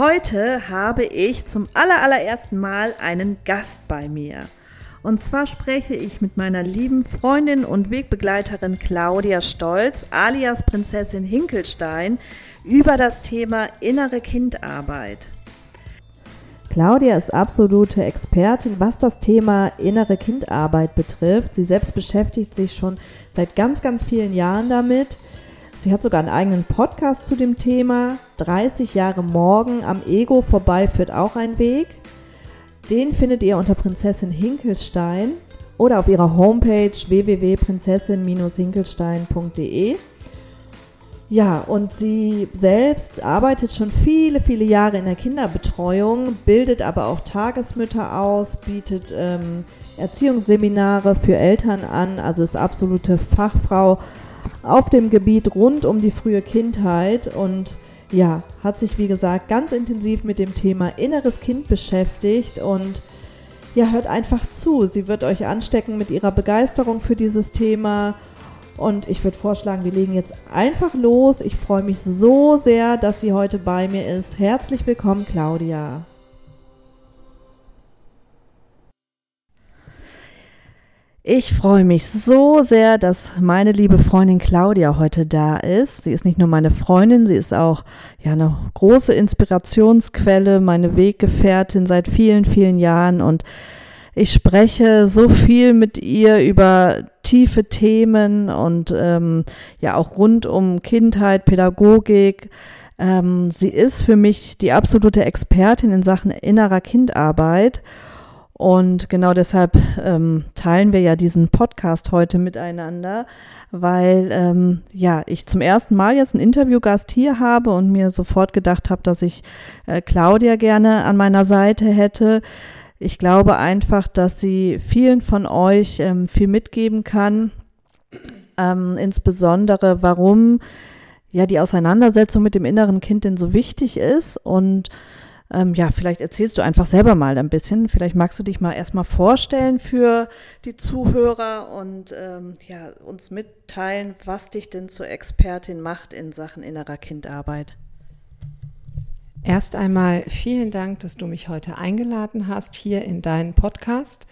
Heute habe ich zum allerallerersten Mal einen Gast bei mir. Und zwar spreche ich mit meiner lieben Freundin und Wegbegleiterin Claudia Stolz, alias Prinzessin Hinkelstein, über das Thema innere Kindarbeit. Claudia ist absolute Expertin, was das Thema innere Kindarbeit betrifft. Sie selbst beschäftigt sich schon seit ganz, ganz vielen Jahren damit. Sie hat sogar einen eigenen Podcast zu dem Thema. 30 Jahre morgen am Ego vorbei führt auch ein Weg. Den findet ihr unter Prinzessin Hinkelstein oder auf ihrer Homepage www.prinzessin-hinkelstein.de. Ja, und sie selbst arbeitet schon viele, viele Jahre in der Kinderbetreuung, bildet aber auch Tagesmütter aus, bietet ähm, Erziehungsseminare für Eltern an, also ist absolute Fachfrau auf dem Gebiet rund um die frühe Kindheit und ja, hat sich wie gesagt ganz intensiv mit dem Thema inneres Kind beschäftigt und ja, hört einfach zu. Sie wird euch anstecken mit ihrer Begeisterung für dieses Thema. Und ich würde vorschlagen, wir legen jetzt einfach los. Ich freue mich so sehr, dass sie heute bei mir ist. Herzlich willkommen, Claudia. Ich freue mich so sehr, dass meine liebe Freundin Claudia heute da ist. Sie ist nicht nur meine Freundin, sie ist auch ja eine große Inspirationsquelle, meine Weggefährtin seit vielen, vielen Jahren und ich spreche so viel mit ihr über tiefe Themen und ähm, ja auch rund um Kindheit, Pädagogik. Ähm, sie ist für mich die absolute Expertin in Sachen innerer Kindarbeit. Und genau deshalb ähm, teilen wir ja diesen Podcast heute miteinander, weil ähm, ja ich zum ersten Mal jetzt einen Interviewgast hier habe und mir sofort gedacht habe, dass ich äh, Claudia gerne an meiner Seite hätte. Ich glaube einfach, dass sie vielen von euch ähm, viel mitgeben kann, ähm, insbesondere warum ja die Auseinandersetzung mit dem inneren Kind denn so wichtig ist und ähm, ja, vielleicht erzählst du einfach selber mal ein bisschen. Vielleicht magst du dich mal erstmal vorstellen für die Zuhörer und ähm, ja, uns mitteilen, was dich denn zur Expertin macht in Sachen innerer Kindarbeit. Erst einmal vielen Dank, dass du mich heute eingeladen hast hier in deinen Podcast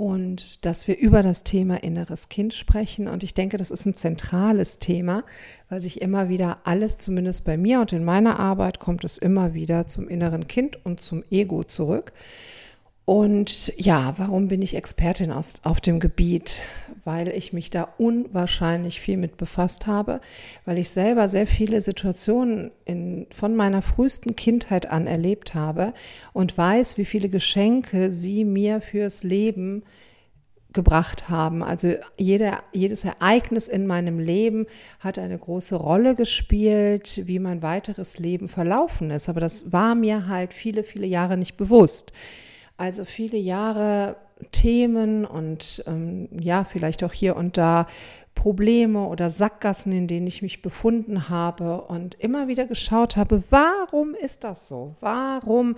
und dass wir über das Thema inneres Kind sprechen. Und ich denke, das ist ein zentrales Thema, weil sich immer wieder alles, zumindest bei mir und in meiner Arbeit, kommt es immer wieder zum inneren Kind und zum Ego zurück. Und ja, warum bin ich Expertin aus, auf dem Gebiet? Weil ich mich da unwahrscheinlich viel mit befasst habe, weil ich selber sehr viele Situationen in, von meiner frühesten Kindheit an erlebt habe und weiß, wie viele Geschenke sie mir fürs Leben gebracht haben. Also jeder, jedes Ereignis in meinem Leben hat eine große Rolle gespielt, wie mein weiteres Leben verlaufen ist. Aber das war mir halt viele, viele Jahre nicht bewusst. Also viele Jahre Themen und ähm, ja, vielleicht auch hier und da Probleme oder Sackgassen, in denen ich mich befunden habe und immer wieder geschaut habe, warum ist das so? Warum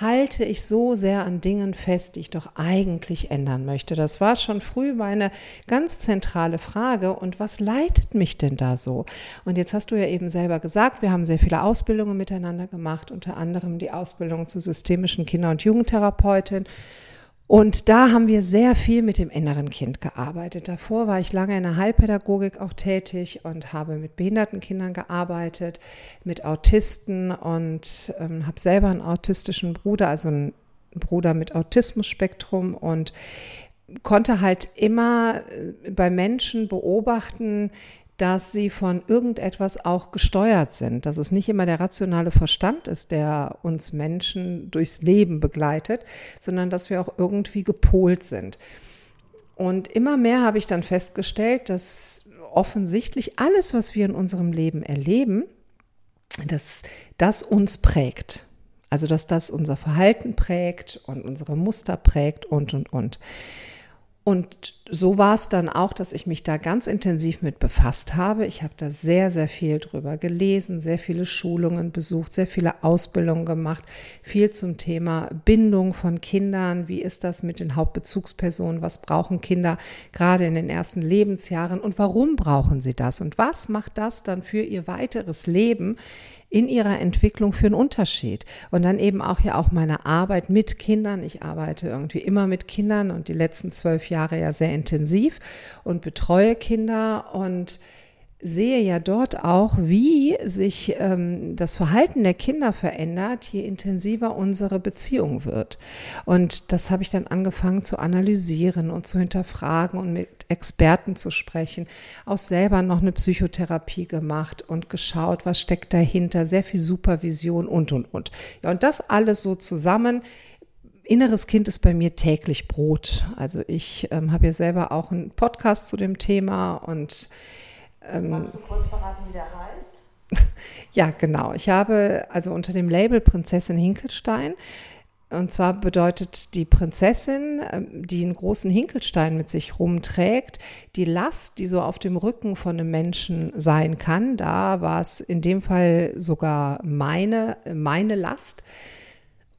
halte ich so sehr an Dingen fest, die ich doch eigentlich ändern möchte? Das war schon früh meine ganz zentrale Frage. Und was leitet mich denn da so? Und jetzt hast du ja eben selber gesagt, wir haben sehr viele Ausbildungen miteinander gemacht, unter anderem die Ausbildung zur systemischen Kinder- und Jugendtherapeutin. Und da haben wir sehr viel mit dem inneren Kind gearbeitet. Davor war ich lange in der Heilpädagogik auch tätig und habe mit behinderten Kindern gearbeitet, mit Autisten und ähm, habe selber einen autistischen Bruder, also einen Bruder mit Autismusspektrum und konnte halt immer äh, bei Menschen beobachten, dass sie von irgendetwas auch gesteuert sind, dass es nicht immer der rationale Verstand ist, der uns Menschen durchs Leben begleitet, sondern dass wir auch irgendwie gepolt sind. Und immer mehr habe ich dann festgestellt, dass offensichtlich alles, was wir in unserem Leben erleben, dass das uns prägt. Also, dass das unser Verhalten prägt und unsere Muster prägt und, und, und. Und so war es dann auch, dass ich mich da ganz intensiv mit befasst habe. Ich habe da sehr, sehr viel drüber gelesen, sehr viele Schulungen besucht, sehr viele Ausbildungen gemacht, viel zum Thema Bindung von Kindern. Wie ist das mit den Hauptbezugspersonen? Was brauchen Kinder gerade in den ersten Lebensjahren und warum brauchen sie das? Und was macht das dann für ihr weiteres Leben in ihrer Entwicklung für einen Unterschied. Und dann eben auch ja auch meine Arbeit mit Kindern. Ich arbeite irgendwie immer mit Kindern und die letzten zwölf Jahre ja sehr intensiv und betreue Kinder und sehe ja dort auch, wie sich ähm, das Verhalten der Kinder verändert, je intensiver unsere Beziehung wird. Und das habe ich dann angefangen zu analysieren und zu hinterfragen und mit Experten zu sprechen. Auch selber noch eine Psychotherapie gemacht und geschaut, was steckt dahinter, sehr viel Supervision und, und, und. Ja, und das alles so zusammen inneres Kind ist bei mir täglich Brot. Also ich ähm, habe ja selber auch einen Podcast zu dem Thema und ähm, Magst du kurz verraten, wie der heißt? ja, genau. Ich habe also unter dem Label Prinzessin Hinkelstein und zwar bedeutet die Prinzessin, ähm, die einen großen Hinkelstein mit sich rumträgt, die Last, die so auf dem Rücken von einem Menschen sein kann. Da war es in dem Fall sogar meine, meine Last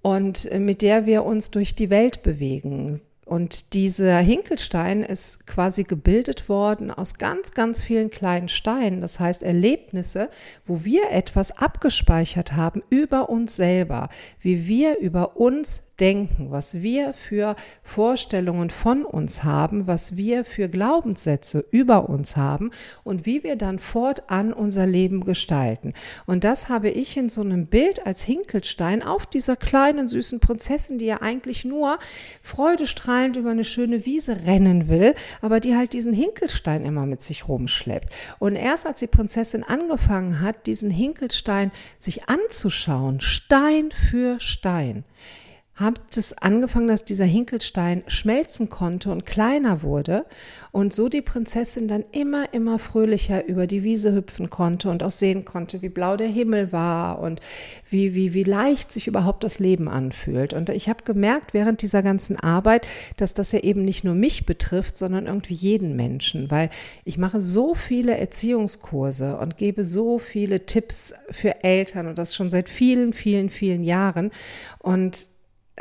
und mit der wir uns durch die Welt bewegen. Und dieser Hinkelstein ist quasi gebildet worden aus ganz, ganz vielen kleinen Steinen. Das heißt Erlebnisse, wo wir etwas abgespeichert haben über uns selber, wie wir über uns denken, was wir für Vorstellungen von uns haben, was wir für Glaubenssätze über uns haben und wie wir dann fortan unser Leben gestalten. Und das habe ich in so einem Bild als Hinkelstein auf dieser kleinen süßen Prinzessin, die ja eigentlich nur freudestrahlend über eine schöne Wiese rennen will, aber die halt diesen Hinkelstein immer mit sich rumschleppt. Und erst als die Prinzessin angefangen hat, diesen Hinkelstein sich anzuschauen, Stein für Stein, hat es angefangen, dass dieser Hinkelstein schmelzen konnte und kleiner wurde und so die Prinzessin dann immer, immer fröhlicher über die Wiese hüpfen konnte und auch sehen konnte, wie blau der Himmel war und wie, wie, wie leicht sich überhaupt das Leben anfühlt. Und ich habe gemerkt während dieser ganzen Arbeit, dass das ja eben nicht nur mich betrifft, sondern irgendwie jeden Menschen, weil ich mache so viele Erziehungskurse und gebe so viele Tipps für Eltern und das schon seit vielen, vielen, vielen Jahren. Und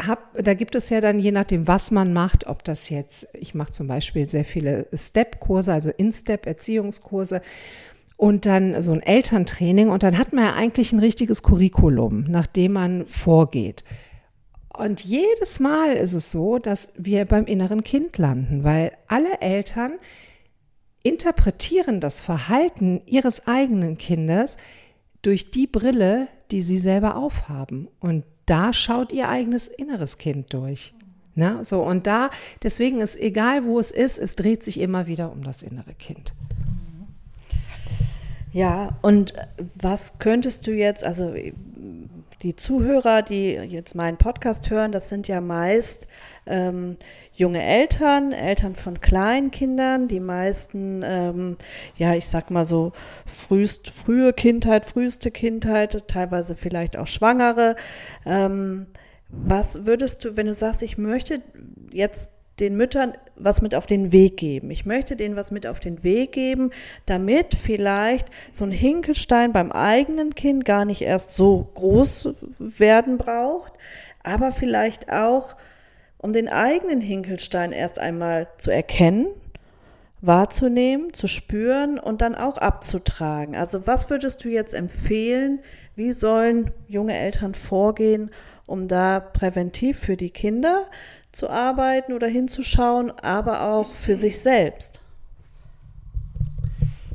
hab, da gibt es ja dann je nachdem, was man macht, ob das jetzt, ich mache zum Beispiel sehr viele Step-Kurse, also In-Step-Erziehungskurse und dann so ein Elterntraining und dann hat man ja eigentlich ein richtiges Curriculum, nach dem man vorgeht. Und jedes Mal ist es so, dass wir beim inneren Kind landen, weil alle Eltern interpretieren das Verhalten ihres eigenen Kindes durch die Brille, die sie selber aufhaben. Und da schaut ihr eigenes inneres Kind durch. Ne? So, und da, deswegen ist egal, wo es ist, es dreht sich immer wieder um das innere Kind. Ja, und was könntest du jetzt, also die Zuhörer, die jetzt meinen Podcast hören, das sind ja meist ähm, junge Eltern, Eltern von Kleinkindern, die meisten, ähm, ja, ich sag mal so frühst, frühe Kindheit, früheste Kindheit, teilweise vielleicht auch Schwangere. Ähm, was würdest du, wenn du sagst, ich möchte jetzt den Müttern was mit auf den Weg geben. Ich möchte denen was mit auf den Weg geben, damit vielleicht so ein Hinkelstein beim eigenen Kind gar nicht erst so groß werden braucht, aber vielleicht auch, um den eigenen Hinkelstein erst einmal zu erkennen, wahrzunehmen, zu spüren und dann auch abzutragen. Also was würdest du jetzt empfehlen? Wie sollen junge Eltern vorgehen, um da präventiv für die Kinder zu arbeiten oder hinzuschauen, aber auch für sich selbst.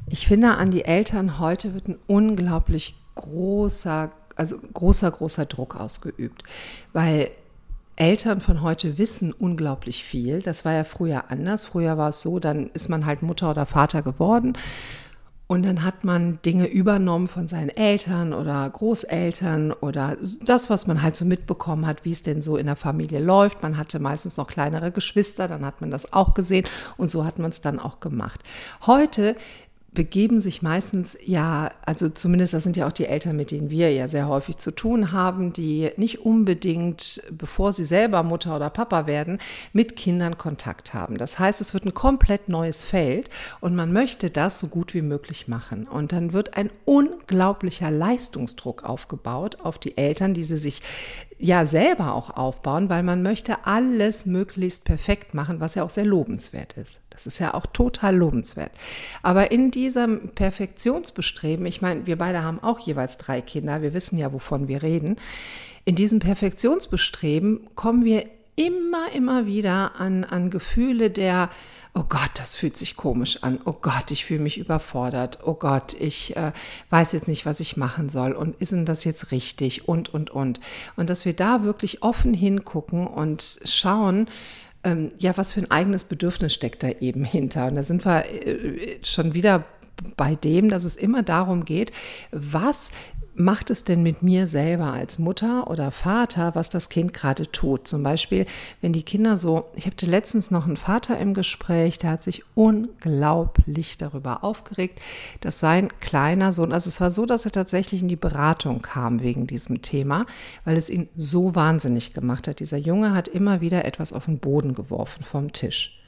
Ich finde, an die Eltern heute wird ein unglaublich großer, also großer, großer Druck ausgeübt, weil Eltern von heute wissen unglaublich viel. Das war ja früher anders. Früher war es so, dann ist man halt Mutter oder Vater geworden und dann hat man Dinge übernommen von seinen Eltern oder Großeltern oder das, was man halt so mitbekommen hat, wie es denn so in der Familie läuft. Man hatte meistens noch kleinere Geschwister, dann hat man das auch gesehen und so hat man es dann auch gemacht. Heute begeben sich meistens ja, also zumindest das sind ja auch die Eltern, mit denen wir ja sehr häufig zu tun haben, die nicht unbedingt, bevor sie selber Mutter oder Papa werden, mit Kindern Kontakt haben. Das heißt, es wird ein komplett neues Feld und man möchte das so gut wie möglich machen. Und dann wird ein unglaublicher Leistungsdruck aufgebaut auf die Eltern, die sie sich ja selber auch aufbauen, weil man möchte alles möglichst perfekt machen, was ja auch sehr lobenswert ist. Das ist ja auch total lobenswert. Aber in diesem Perfektionsbestreben, ich meine, wir beide haben auch jeweils drei Kinder, wir wissen ja, wovon wir reden. In diesem Perfektionsbestreben kommen wir immer, immer wieder an, an Gefühle der, oh Gott, das fühlt sich komisch an, oh Gott, ich fühle mich überfordert, oh Gott, ich äh, weiß jetzt nicht, was ich machen soll und ist denn das jetzt richtig und, und, und. Und dass wir da wirklich offen hingucken und schauen, ähm, ja, was für ein eigenes Bedürfnis steckt da eben hinter. Und da sind wir äh, schon wieder bei dem, dass es immer darum geht, was macht es denn mit mir selber als Mutter oder Vater, was das Kind gerade tut? Zum Beispiel, wenn die Kinder so, ich hatte letztens noch einen Vater im Gespräch, der hat sich unglaublich darüber aufgeregt, dass sein kleiner Sohn, also es war so, dass er tatsächlich in die Beratung kam wegen diesem Thema, weil es ihn so wahnsinnig gemacht hat. Dieser Junge hat immer wieder etwas auf den Boden geworfen vom Tisch.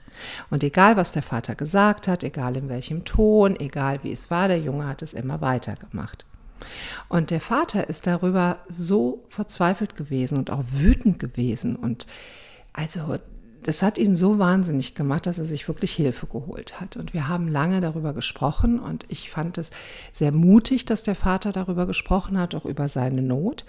Und egal, was der Vater gesagt hat, egal in welchem Ton, egal wie es war, der Junge hat es immer weitergemacht. Und der Vater ist darüber so verzweifelt gewesen und auch wütend gewesen. Und also das hat ihn so wahnsinnig gemacht, dass er sich wirklich Hilfe geholt hat. Und wir haben lange darüber gesprochen und ich fand es sehr mutig, dass der Vater darüber gesprochen hat, auch über seine Not.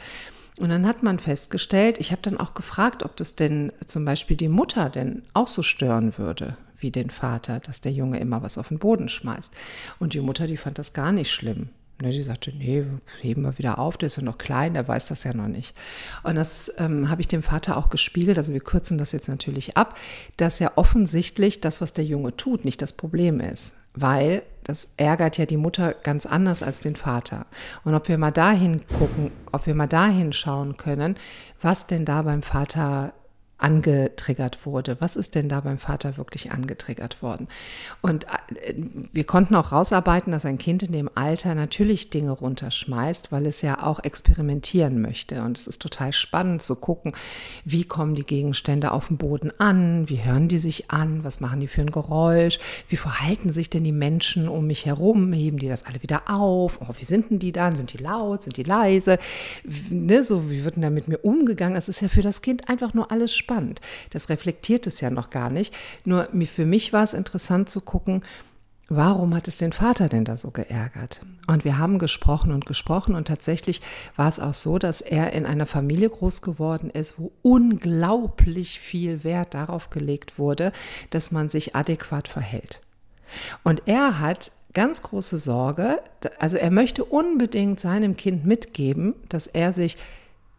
Und dann hat man festgestellt, ich habe dann auch gefragt, ob das denn zum Beispiel die Mutter denn auch so stören würde wie den Vater, dass der Junge immer was auf den Boden schmeißt. Und die Mutter, die fand das gar nicht schlimm. Ne, die sagte, nee, heben wir wieder auf, der ist ja noch klein, der weiß das ja noch nicht. Und das ähm, habe ich dem Vater auch gespiegelt, also wir kürzen das jetzt natürlich ab, dass ja offensichtlich das, was der Junge tut, nicht das Problem ist. Weil das ärgert ja die Mutter ganz anders als den Vater. Und ob wir mal dahin gucken, ob wir mal dahin schauen können, was denn da beim Vater angetriggert wurde. Was ist denn da beim Vater wirklich angetriggert worden? Und äh, wir konnten auch rausarbeiten, dass ein Kind in dem Alter natürlich Dinge runterschmeißt, weil es ja auch experimentieren möchte. Und es ist total spannend zu gucken, wie kommen die Gegenstände auf dem Boden an, wie hören die sich an, was machen die für ein Geräusch, wie verhalten sich denn die Menschen um mich herum, heben die das alle wieder auf, oh, wie sind denn die dann, sind die laut, sind die leise, ne, so wie wird denn da mit mir umgegangen? Es ist ja für das Kind einfach nur alles spannend spannend. Das reflektiert es ja noch gar nicht. Nur für mich war es interessant zu gucken, Warum hat es den Vater denn da so geärgert? Und wir haben gesprochen und gesprochen und tatsächlich war es auch so, dass er in einer Familie groß geworden ist, wo unglaublich viel Wert darauf gelegt wurde, dass man sich adäquat verhält. Und er hat ganz große Sorge, also er möchte unbedingt seinem Kind mitgeben, dass er sich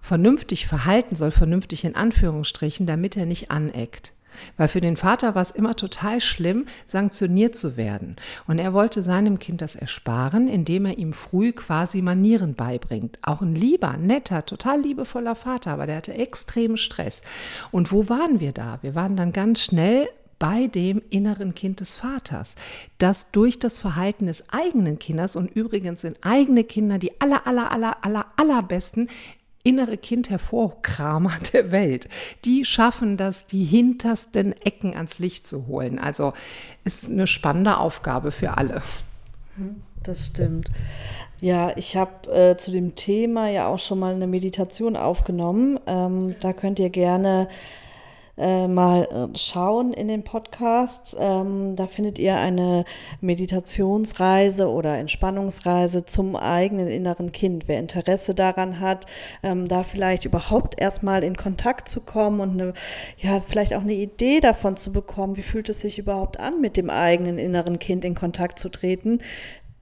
vernünftig verhalten soll, vernünftig in Anführungsstrichen, damit er nicht aneckt. Weil für den Vater war es immer total schlimm, sanktioniert zu werden. Und er wollte seinem Kind das ersparen, indem er ihm früh quasi Manieren beibringt. Auch ein lieber, netter, total liebevoller Vater, aber der hatte extremen Stress. Und wo waren wir da? Wir waren dann ganz schnell bei dem inneren Kind des Vaters, das durch das Verhalten des eigenen Kindes und übrigens sind eigene Kinder die aller, aller, aller, aller, allerbesten innere Kind hervorkramer der Welt. Die schaffen das, die hintersten Ecken ans Licht zu holen. Also ist eine spannende Aufgabe für alle. Das stimmt. Ja, ich habe äh, zu dem Thema ja auch schon mal eine Meditation aufgenommen. Ähm, da könnt ihr gerne äh, mal äh, schauen in den Podcasts. Ähm, da findet ihr eine Meditationsreise oder Entspannungsreise zum eigenen inneren Kind. Wer Interesse daran hat, ähm, da vielleicht überhaupt erstmal in Kontakt zu kommen und eine, ja, vielleicht auch eine Idee davon zu bekommen, wie fühlt es sich überhaupt an, mit dem eigenen inneren Kind in Kontakt zu treten,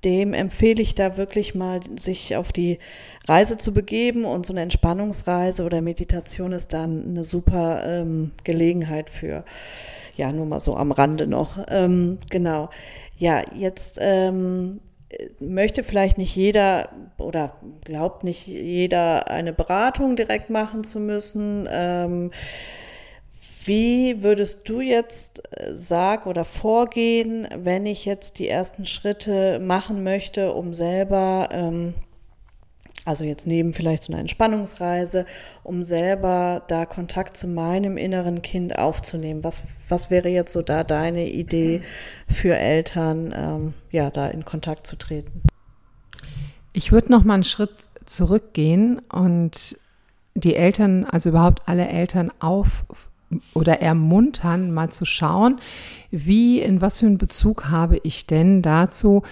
dem empfehle ich da wirklich mal, sich auf die Reise zu begeben und so eine Entspannungsreise oder Meditation ist dann eine super ähm, Gelegenheit für. Ja, nur mal so am Rande noch. Ähm, genau. Ja, jetzt ähm, möchte vielleicht nicht jeder oder glaubt nicht jeder eine Beratung direkt machen zu müssen. Ähm, Wie würdest du jetzt äh, sagen oder vorgehen, wenn ich jetzt die ersten Schritte machen möchte, um selber, ähm, also jetzt neben vielleicht so einer Entspannungsreise, um selber da Kontakt zu meinem inneren Kind aufzunehmen? Was, was wäre jetzt so da deine Idee für Eltern, ähm, ja, da in Kontakt zu treten? Ich würde noch mal einen Schritt zurückgehen und die Eltern, also überhaupt alle Eltern auf oder ermuntern, mal zu schauen, wie, in was für einen Bezug habe ich denn dazu,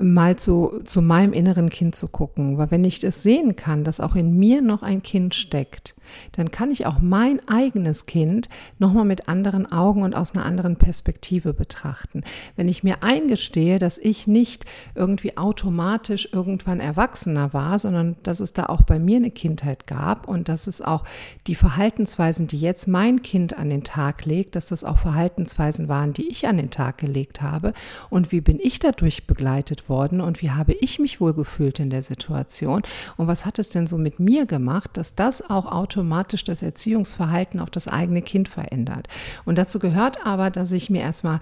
mal zu, zu meinem inneren Kind zu gucken. Weil wenn ich das sehen kann, dass auch in mir noch ein Kind steckt, dann kann ich auch mein eigenes Kind nochmal mit anderen Augen und aus einer anderen Perspektive betrachten. Wenn ich mir eingestehe, dass ich nicht irgendwie automatisch irgendwann erwachsener war, sondern dass es da auch bei mir eine Kindheit gab und dass es auch die Verhaltensweisen, die jetzt mein Kind an den Tag legt, dass das auch Verhaltensweisen waren, die ich an den Tag gelegt habe und wie bin ich dadurch begleitet worden und wie habe ich mich wohl gefühlt in der Situation und was hat es denn so mit mir gemacht, dass das auch automatisch das Erziehungsverhalten auf das eigene Kind verändert. Und dazu gehört aber, dass ich mir erstmal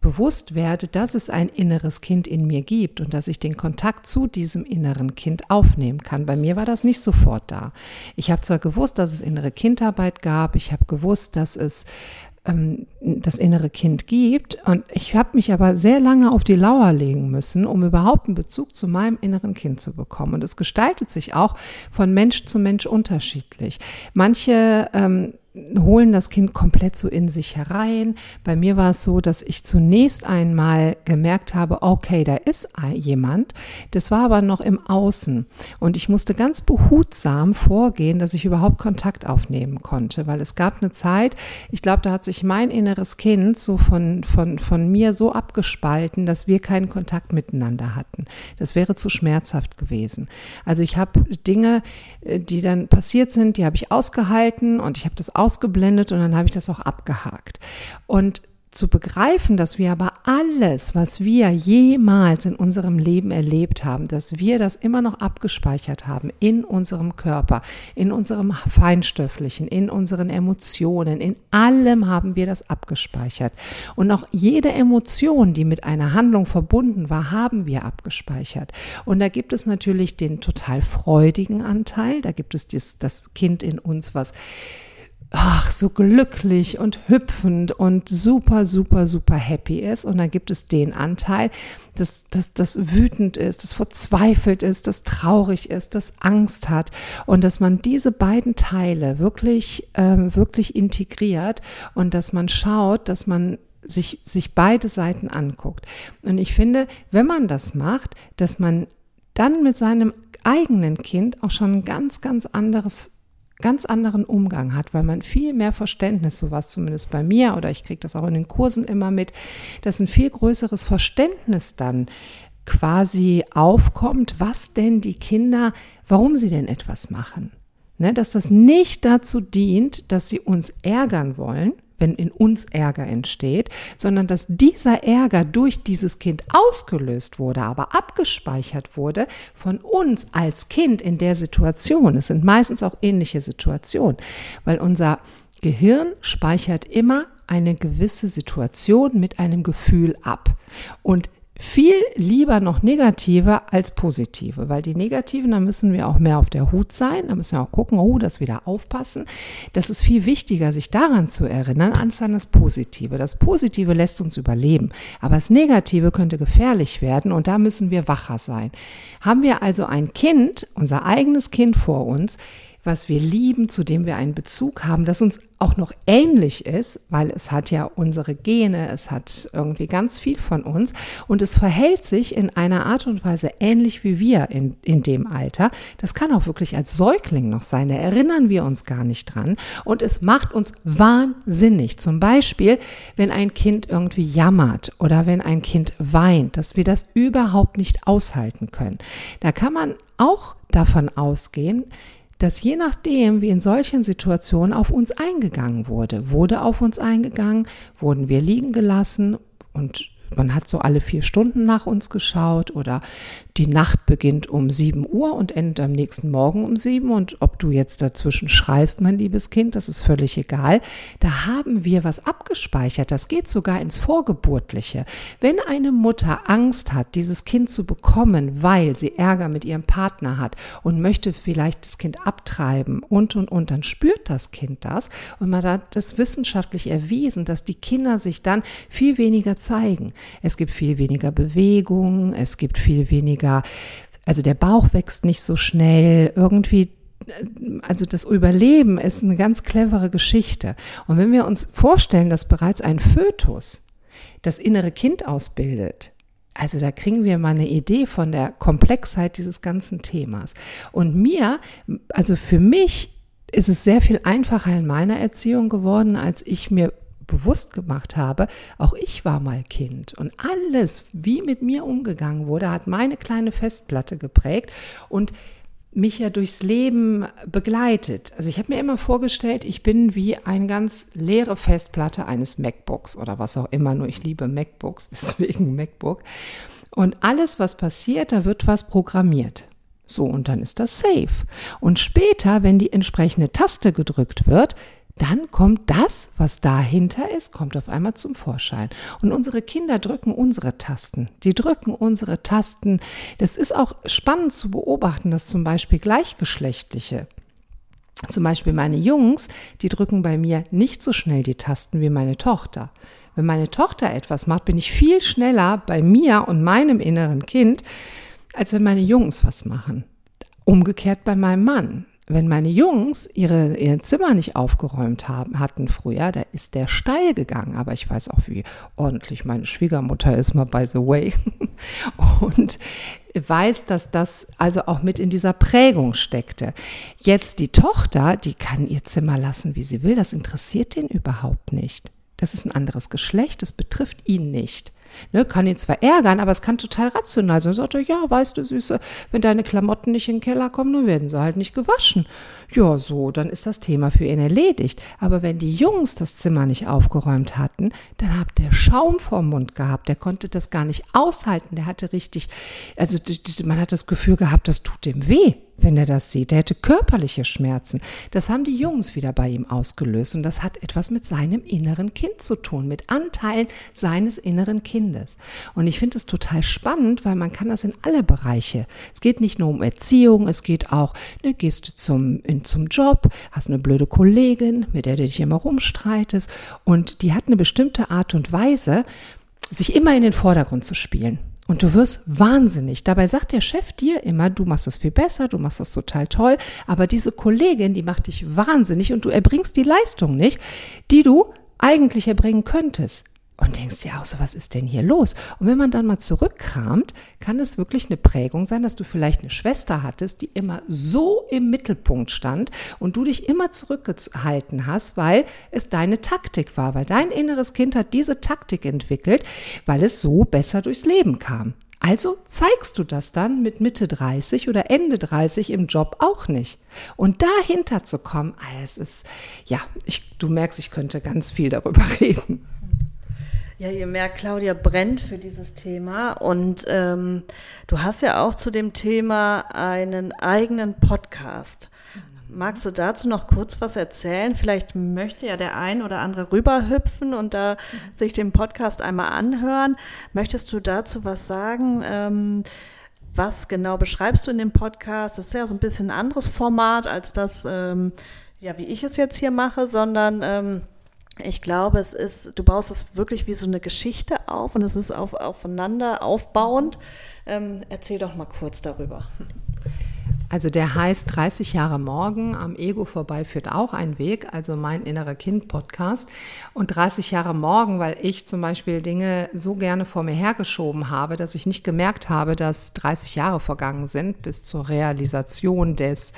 bewusst werde, dass es ein inneres Kind in mir gibt und dass ich den Kontakt zu diesem inneren Kind aufnehmen kann. Bei mir war das nicht sofort da. Ich habe zwar gewusst, dass es innere Kindarbeit gab, ich habe gewusst, dass es ähm, das innere Kind gibt. Und ich habe mich aber sehr lange auf die Lauer legen müssen, um überhaupt einen Bezug zu meinem inneren Kind zu bekommen. Und es gestaltet sich auch von Mensch zu Mensch unterschiedlich. Manche ähm, holen das Kind komplett so in sich herein. Bei mir war es so, dass ich zunächst einmal gemerkt habe, okay, da ist jemand. Das war aber noch im Außen. Und ich musste ganz behutsam vorgehen, dass ich überhaupt Kontakt aufnehmen konnte, weil es gab eine Zeit, ich glaube, da hat sich mein inneres Kind so von, von, von mir so abgespalten, dass wir keinen Kontakt miteinander hatten. Das wäre zu schmerzhaft gewesen. Also ich habe Dinge, äh, die dann passiert sind, die habe ich ausgehalten und ich habe das ausgeblendet und dann habe ich das auch abgehakt. Und zu begreifen, dass wir aber alles, was wir jemals in unserem Leben erlebt haben, dass wir das immer noch abgespeichert haben in unserem Körper, in unserem Feinstofflichen, in unseren Emotionen, in allem haben wir das abgespeichert. Und auch jede Emotion, die mit einer Handlung verbunden war, haben wir abgespeichert. Und da gibt es natürlich den total freudigen Anteil, da gibt es das, das Kind in uns, was ach, so glücklich und hüpfend und super, super, super happy ist. Und dann gibt es den Anteil, das, das, das wütend ist, das verzweifelt ist, das traurig ist, das Angst hat. Und dass man diese beiden Teile wirklich, ähm, wirklich integriert und dass man schaut, dass man sich, sich beide Seiten anguckt. Und ich finde, wenn man das macht, dass man dann mit seinem eigenen Kind auch schon ein ganz, ganz anderes ganz anderen Umgang hat, weil man viel mehr Verständnis, sowas zumindest bei mir oder ich kriege das auch in den Kursen immer mit, dass ein viel größeres Verständnis dann quasi aufkommt, was denn die Kinder, warum sie denn etwas machen. Ne, dass das nicht dazu dient, dass sie uns ärgern wollen, wenn in uns Ärger entsteht, sondern dass dieser Ärger durch dieses Kind ausgelöst wurde, aber abgespeichert wurde von uns als Kind in der Situation. Es sind meistens auch ähnliche Situationen, weil unser Gehirn speichert immer eine gewisse Situation mit einem Gefühl ab. Und viel lieber noch negative als positive, weil die negativen, da müssen wir auch mehr auf der Hut sein, da müssen wir auch gucken, oh, das wieder aufpassen. Das ist viel wichtiger, sich daran zu erinnern, als an das Positive. Das Positive lässt uns überleben, aber das Negative könnte gefährlich werden und da müssen wir wacher sein. Haben wir also ein Kind, unser eigenes Kind vor uns, was wir lieben, zu dem wir einen Bezug haben, das uns auch noch ähnlich ist, weil es hat ja unsere Gene, es hat irgendwie ganz viel von uns und es verhält sich in einer Art und Weise ähnlich wie wir in, in dem Alter. Das kann auch wirklich als Säugling noch sein, da erinnern wir uns gar nicht dran und es macht uns wahnsinnig. Zum Beispiel, wenn ein Kind irgendwie jammert oder wenn ein Kind weint, dass wir das überhaupt nicht aushalten können. Da kann man auch davon ausgehen, dass je nachdem, wie in solchen Situationen auf uns eingegangen wurde, wurde auf uns eingegangen, wurden wir liegen gelassen und man hat so alle vier Stunden nach uns geschaut oder die Nacht beginnt um 7 Uhr und endet am nächsten Morgen um 7 und ob du jetzt dazwischen schreist, mein liebes Kind, das ist völlig egal. Da haben wir was abgespeichert. Das geht sogar ins Vorgeburtliche. Wenn eine Mutter Angst hat, dieses Kind zu bekommen, weil sie Ärger mit ihrem Partner hat und möchte vielleicht das Kind abtreiben und und und, dann spürt das Kind das und man hat das wissenschaftlich erwiesen, dass die Kinder sich dann viel weniger zeigen. Es gibt viel weniger Bewegung, es gibt viel weniger weniger, also der Bauch wächst nicht so schnell, irgendwie also das Überleben ist eine ganz clevere Geschichte. Und wenn wir uns vorstellen, dass bereits ein Fötus das innere Kind ausbildet, also da kriegen wir mal eine Idee von der Komplexheit dieses ganzen Themas. Und mir, also für mich ist es sehr viel einfacher in meiner Erziehung geworden, als ich mir bewusst gemacht habe, auch ich war mal Kind und alles, wie mit mir umgegangen wurde, hat meine kleine Festplatte geprägt und mich ja durchs Leben begleitet. Also ich habe mir immer vorgestellt, ich bin wie eine ganz leere Festplatte eines MacBooks oder was auch immer, nur ich liebe MacBooks, deswegen MacBook. Und alles, was passiert, da wird was programmiert. So, und dann ist das safe. Und später, wenn die entsprechende Taste gedrückt wird, dann kommt das, was dahinter ist, kommt auf einmal zum Vorschein. Und unsere Kinder drücken unsere Tasten. Die drücken unsere Tasten. Das ist auch spannend zu beobachten, dass zum Beispiel gleichgeschlechtliche zum Beispiel meine Jungs, die drücken bei mir nicht so schnell die Tasten wie meine Tochter. Wenn meine Tochter etwas macht, bin ich viel schneller bei mir und meinem inneren Kind, als wenn meine Jungs was machen. Umgekehrt bei meinem Mann wenn meine Jungs ihre, ihr Zimmer nicht aufgeräumt haben, hatten früher, da ist der steil gegangen. Aber ich weiß auch, wie ordentlich meine Schwiegermutter ist, mal by the way. Und weiß, dass das also auch mit in dieser Prägung steckte. Jetzt die Tochter, die kann ihr Zimmer lassen, wie sie will. Das interessiert den überhaupt nicht. Das ist ein anderes Geschlecht, das betrifft ihn nicht. Ne, kann ihn zwar ärgern, aber es kann total rational sein. Sagt er, ja, weißt du, Süße, wenn deine Klamotten nicht in den Keller kommen, dann werden sie halt nicht gewaschen. Ja, so, dann ist das Thema für ihn erledigt. Aber wenn die Jungs das Zimmer nicht aufgeräumt hatten, dann hat der Schaum vorm Mund gehabt. Der konnte das gar nicht aushalten. Der hatte richtig, also man hat das Gefühl gehabt, das tut dem weh wenn er das sieht. Er hätte körperliche Schmerzen. Das haben die Jungs wieder bei ihm ausgelöst und das hat etwas mit seinem inneren Kind zu tun, mit Anteilen seines inneren Kindes. Und ich finde es total spannend, weil man kann das in alle Bereiche. Es geht nicht nur um Erziehung, es geht auch, ne, gehst du zum, in, zum Job, hast eine blöde Kollegin, mit der du dich immer rumstreitest und die hat eine bestimmte Art und Weise, sich immer in den Vordergrund zu spielen. Und du wirst wahnsinnig. Dabei sagt der Chef dir immer, du machst das viel besser, du machst das total toll. Aber diese Kollegin, die macht dich wahnsinnig und du erbringst die Leistung nicht, die du eigentlich erbringen könntest und denkst dir auch so, was ist denn hier los? Und wenn man dann mal zurückkramt, kann es wirklich eine Prägung sein, dass du vielleicht eine Schwester hattest, die immer so im Mittelpunkt stand und du dich immer zurückgehalten hast, weil es deine Taktik war, weil dein inneres Kind hat diese Taktik entwickelt, weil es so besser durchs Leben kam. Also zeigst du das dann mit Mitte 30 oder Ende 30 im Job auch nicht. Und dahinter zu kommen, ah, es ist, ja, ich, du merkst, ich könnte ganz viel darüber reden. Ja, ihr merkt, Claudia brennt für dieses Thema und ähm, du hast ja auch zu dem Thema einen eigenen Podcast. Magst du dazu noch kurz was erzählen? Vielleicht möchte ja der ein oder andere rüberhüpfen und da sich den Podcast einmal anhören. Möchtest du dazu was sagen? Ähm, was genau beschreibst du in dem Podcast? Das ist ja so ein bisschen ein anderes Format als das, ähm, ja, wie ich es jetzt hier mache, sondern ähm, ich glaube, es ist, du baust es wirklich wie so eine Geschichte auf und es ist auf, aufeinander aufbauend. Ähm, erzähl doch mal kurz darüber. Also der heißt 30 Jahre morgen, am Ego vorbei führt auch ein Weg, also mein innerer Kind Podcast. Und 30 Jahre morgen, weil ich zum Beispiel Dinge so gerne vor mir hergeschoben habe, dass ich nicht gemerkt habe, dass 30 Jahre vergangen sind bis zur Realisation des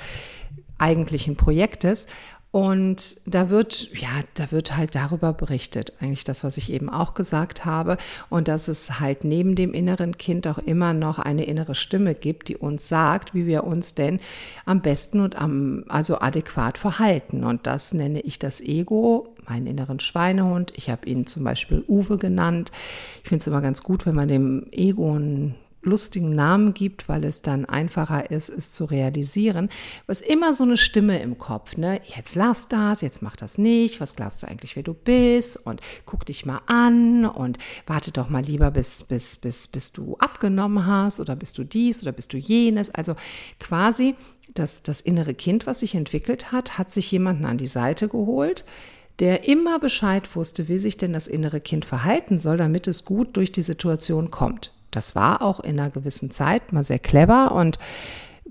eigentlichen Projektes. Und da wird, ja, da wird halt darüber berichtet, eigentlich das, was ich eben auch gesagt habe. Und dass es halt neben dem inneren Kind auch immer noch eine innere Stimme gibt, die uns sagt, wie wir uns denn am besten und am, also adäquat verhalten. Und das nenne ich das Ego. meinen inneren Schweinehund. Ich habe ihn zum Beispiel Uwe genannt. Ich finde es immer ganz gut, wenn man dem Ego einen lustigen Namen gibt, weil es dann einfacher ist, es zu realisieren. Was immer so eine Stimme im Kopf, ne? Jetzt lass das, jetzt mach das nicht, was glaubst du eigentlich, wer du bist und guck dich mal an und warte doch mal lieber, bis, bis, bis, bis du abgenommen hast oder bist du dies oder bist du jenes. Also quasi das, das innere Kind, was sich entwickelt hat, hat sich jemanden an die Seite geholt, der immer Bescheid wusste, wie sich denn das innere Kind verhalten soll, damit es gut durch die Situation kommt. Das war auch in einer gewissen Zeit mal sehr clever und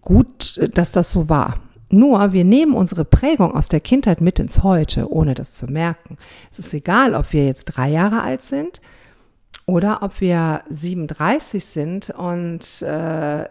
gut, dass das so war. Nur wir nehmen unsere Prägung aus der Kindheit mit ins Heute, ohne das zu merken. Es ist egal, ob wir jetzt drei Jahre alt sind oder ob wir 37 sind und äh,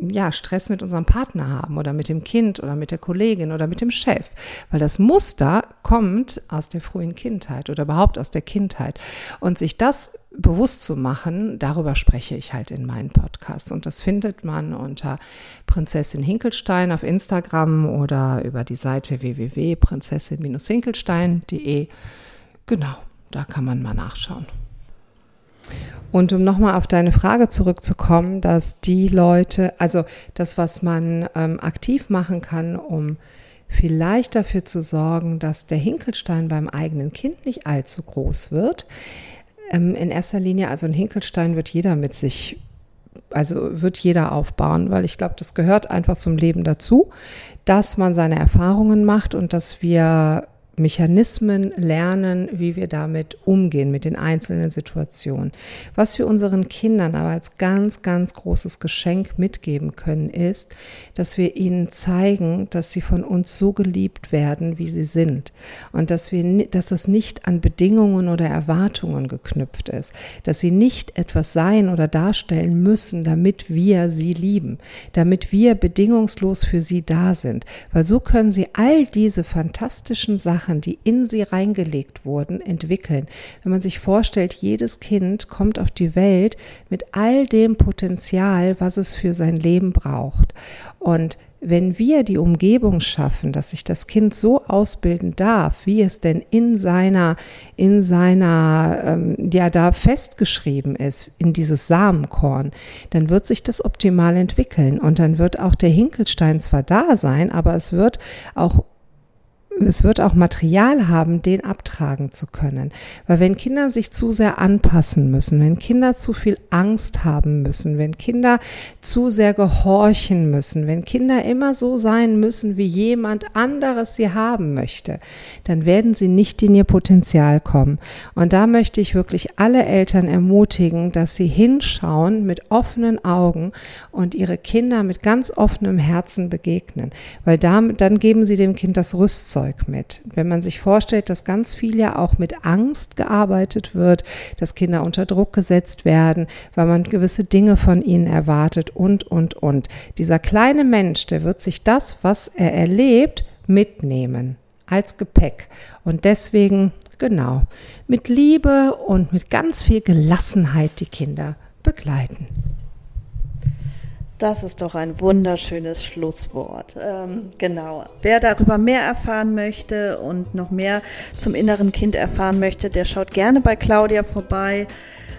ja, Stress mit unserem Partner haben oder mit dem Kind oder mit der Kollegin oder mit dem Chef. Weil das Muster kommt aus der frühen Kindheit oder überhaupt aus der Kindheit. Und sich das bewusst zu machen, darüber spreche ich halt in meinen Podcasts. Und das findet man unter Prinzessin Hinkelstein auf Instagram oder über die Seite www.prinzessin-hinkelstein.de. Genau, da kann man mal nachschauen. Und um nochmal auf deine Frage zurückzukommen, dass die Leute, also das, was man ähm, aktiv machen kann, um vielleicht dafür zu sorgen, dass der Hinkelstein beim eigenen Kind nicht allzu groß wird. Ähm, in erster Linie, also ein Hinkelstein wird jeder mit sich, also wird jeder aufbauen, weil ich glaube, das gehört einfach zum Leben dazu, dass man seine Erfahrungen macht und dass wir Mechanismen lernen, wie wir damit umgehen, mit den einzelnen Situationen. Was wir unseren Kindern aber als ganz, ganz großes Geschenk mitgeben können, ist, dass wir ihnen zeigen, dass sie von uns so geliebt werden, wie sie sind. Und dass wir, dass das nicht an Bedingungen oder Erwartungen geknüpft ist. Dass sie nicht etwas sein oder darstellen müssen, damit wir sie lieben. Damit wir bedingungslos für sie da sind. Weil so können sie all diese fantastischen Sachen Sachen, die in sie reingelegt wurden, entwickeln. Wenn man sich vorstellt, jedes Kind kommt auf die Welt mit all dem Potenzial, was es für sein Leben braucht. Und wenn wir die Umgebung schaffen, dass sich das Kind so ausbilden darf, wie es denn in seiner, in seiner, ähm, ja, da festgeschrieben ist, in dieses Samenkorn, dann wird sich das optimal entwickeln und dann wird auch der Hinkelstein zwar da sein, aber es wird auch es wird auch Material haben, den abtragen zu können. Weil wenn Kinder sich zu sehr anpassen müssen, wenn Kinder zu viel Angst haben müssen, wenn Kinder zu sehr gehorchen müssen, wenn Kinder immer so sein müssen, wie jemand anderes sie haben möchte, dann werden sie nicht in ihr Potenzial kommen. Und da möchte ich wirklich alle Eltern ermutigen, dass sie hinschauen mit offenen Augen und ihre Kinder mit ganz offenem Herzen begegnen. Weil damit, dann geben sie dem Kind das Rüstzeug Werkzeug mit. Wenn man sich vorstellt, dass ganz viel ja auch mit Angst gearbeitet wird, dass Kinder unter Druck gesetzt werden, weil man gewisse Dinge von ihnen erwartet und, und, und. Dieser kleine Mensch, der wird sich das, was er erlebt, mitnehmen als Gepäck. Und deswegen, genau, mit Liebe und mit ganz viel Gelassenheit die Kinder begleiten. Das ist doch ein wunderschönes Schlusswort. Ähm, genau. Wer darüber mehr erfahren möchte und noch mehr zum inneren Kind erfahren möchte, der schaut gerne bei Claudia vorbei.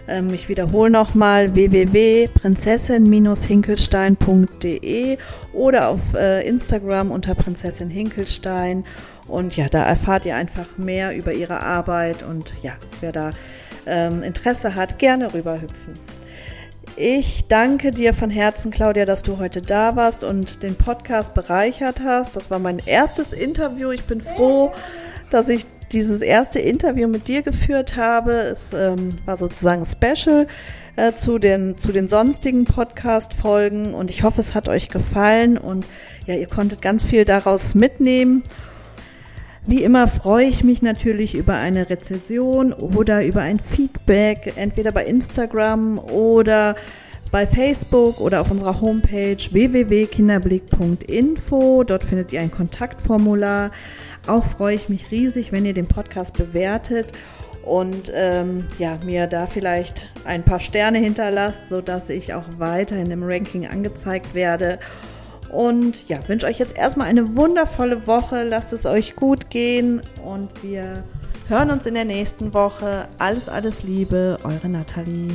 Ähm, ich wiederhole nochmal www.prinzessin-hinkelstein.de oder auf äh, Instagram unter Prinzessin Hinkelstein. Und ja, da erfahrt ihr einfach mehr über ihre Arbeit und ja, wer da ähm, Interesse hat, gerne rüberhüpfen. Ich danke dir von Herzen, Claudia, dass du heute da warst und den Podcast bereichert hast. Das war mein erstes Interview. Ich bin froh, dass ich dieses erste Interview mit dir geführt habe. Es ähm, war sozusagen special äh, zu, den, zu den sonstigen Podcast-Folgen und ich hoffe, es hat euch gefallen und ja, ihr konntet ganz viel daraus mitnehmen. Wie immer freue ich mich natürlich über eine Rezension oder über ein Feedback, entweder bei Instagram oder bei Facebook oder auf unserer Homepage www.kinderblick.info. Dort findet ihr ein Kontaktformular. Auch freue ich mich riesig, wenn ihr den Podcast bewertet und ähm, ja, mir da vielleicht ein paar Sterne hinterlasst, sodass ich auch weiterhin im Ranking angezeigt werde. Und ja, wünsche euch jetzt erstmal eine wundervolle Woche. Lasst es euch gut gehen und wir hören uns in der nächsten Woche. Alles, alles Liebe, eure Nathalie.